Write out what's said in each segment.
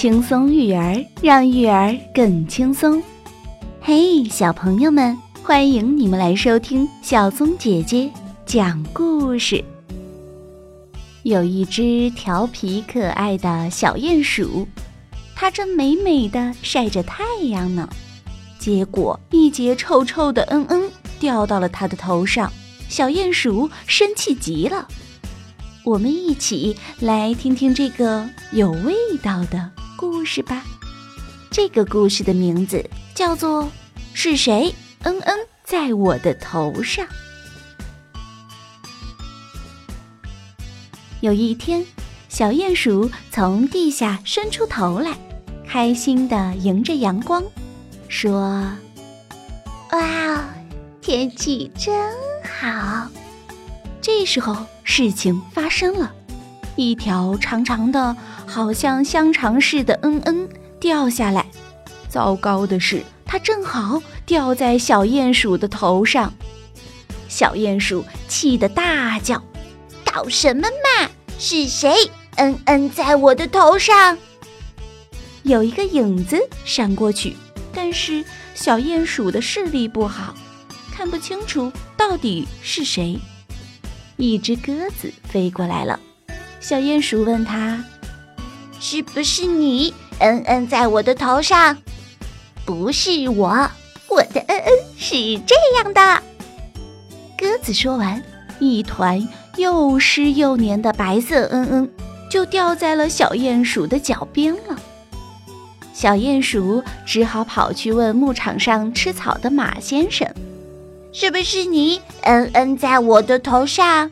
轻松育儿，让育儿更轻松。嘿，小朋友们，欢迎你们来收听小松姐姐讲故事。有一只调皮可爱的小鼹鼠，它正美美的晒着太阳呢。结果，一节臭臭的“嗯嗯”掉到了它的头上，小鼹鼠生气极了。我们一起来听听这个有味道的故事吧。这个故事的名字叫做《是谁嗯嗯在我的头上》。有一天，小鼹鼠从地下伸出头来，开心的迎着阳光，说：“哇，天气真好。”这时候，事情发生了，一条长长的、好像香肠似的“嗯嗯”掉下来。糟糕的是，它正好掉在小鼹鼠的头上。小鼹鼠气得大叫：“搞什么嘛！是谁‘嗯嗯’在我的头上？”有一个影子闪过去，但是小鼹鼠的视力不好，看不清楚到底是谁。一只鸽子飞过来了，小鼹鼠问他：“是不是你？嗯嗯，在我的头上？不是我，我的嗯嗯是这样的。”鸽子说完，一团又湿又黏的白色嗯嗯就掉在了小鼹鼠的脚边了。小鼹鼠只好跑去问牧场上吃草的马先生。是不是你？嗯嗯，在我的头上？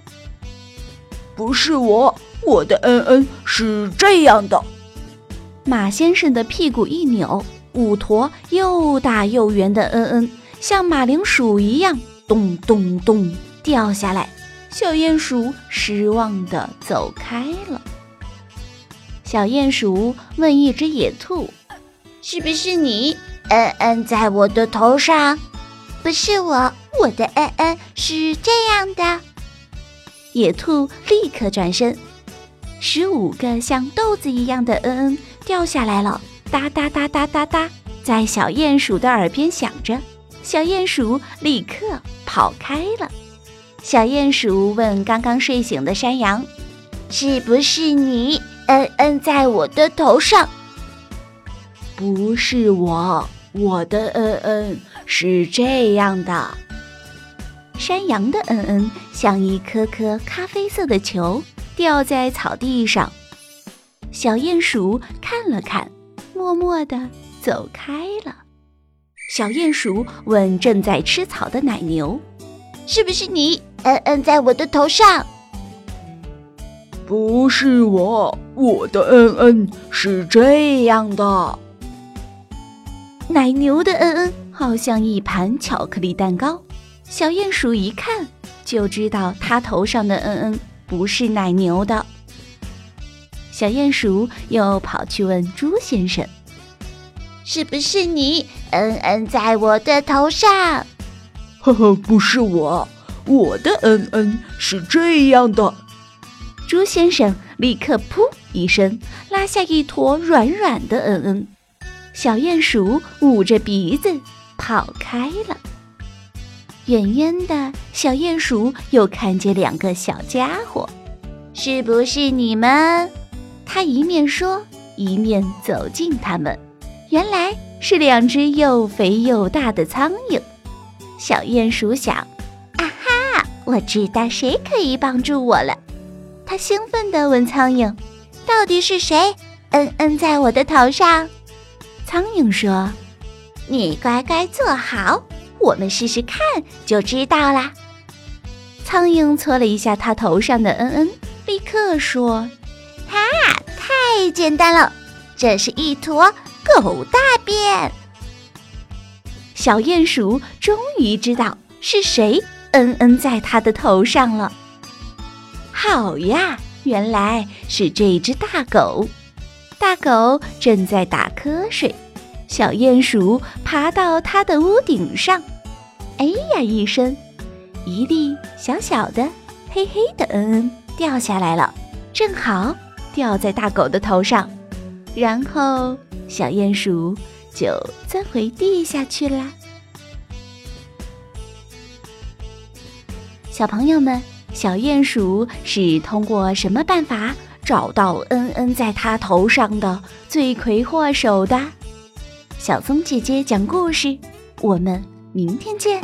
不是我，我的嗯嗯是这样的。马先生的屁股一扭，五坨又大又圆的嗯嗯，像马铃薯一样，咚咚咚掉下来。小鼹鼠失望地走开了。小鼹鼠问一只野兔：“是不是你？嗯嗯，在我的头上？不是我。”我的嗯嗯是这样的，野兔立刻转身，十五个像豆子一样的嗯嗯掉下来了，哒哒哒哒哒哒，在小鼹鼠的耳边响着。小鼹鼠立刻跑开了。小鼹鼠问刚刚睡醒的山羊：“是不是你嗯嗯在我的头上？”“不是我，我的嗯嗯是这样的。”山羊的嗯嗯像一颗颗咖啡色的球，掉在草地上。小鼹鼠看了看，默默地走开了。小鼹鼠问正在吃草的奶牛：“是不是你嗯嗯在我的头上？”“不是我，我的嗯嗯是这样的。”奶牛的嗯嗯好像一盘巧克力蛋糕。小鼹鼠一看就知道，它头上的嗯嗯不是奶牛的。小鼹鼠又跑去问猪先生：“是不是你嗯嗯在我的头上？”“呵呵，不是我，我的嗯嗯是这样的。”猪先生立刻噗一声拉下一坨软软的嗯嗯，小鼹鼠捂着鼻子跑开了。远远的小鼹鼠又看见两个小家伙，是不是你们？他一面说，一面走近他们。原来是两只又肥又大的苍蝇。小鼹鼠想：“啊哈，我知道谁可以帮助我了。”他兴奋地问苍蝇：“到底是谁？嗯嗯，在我的头上？”苍蝇说：“你乖乖坐好。”我们试试看就知道啦。苍蝇搓了一下它头上的嗯嗯，立刻说：“哈，太简单了，这是一坨狗大便。”小鼹鼠终于知道是谁嗯嗯在它的头上了。好呀，原来是这只大狗。大狗正在打瞌睡。小鼹鼠爬到它的屋顶上，哎呀一声，一粒小小的、黑黑的嗯嗯掉下来了，正好掉在大狗的头上。然后小鼹鼠就钻回地下去啦。小朋友们，小鼹鼠是通过什么办法找到恩恩在它头上的罪魁祸首的？小松姐姐讲故事，我们明天见。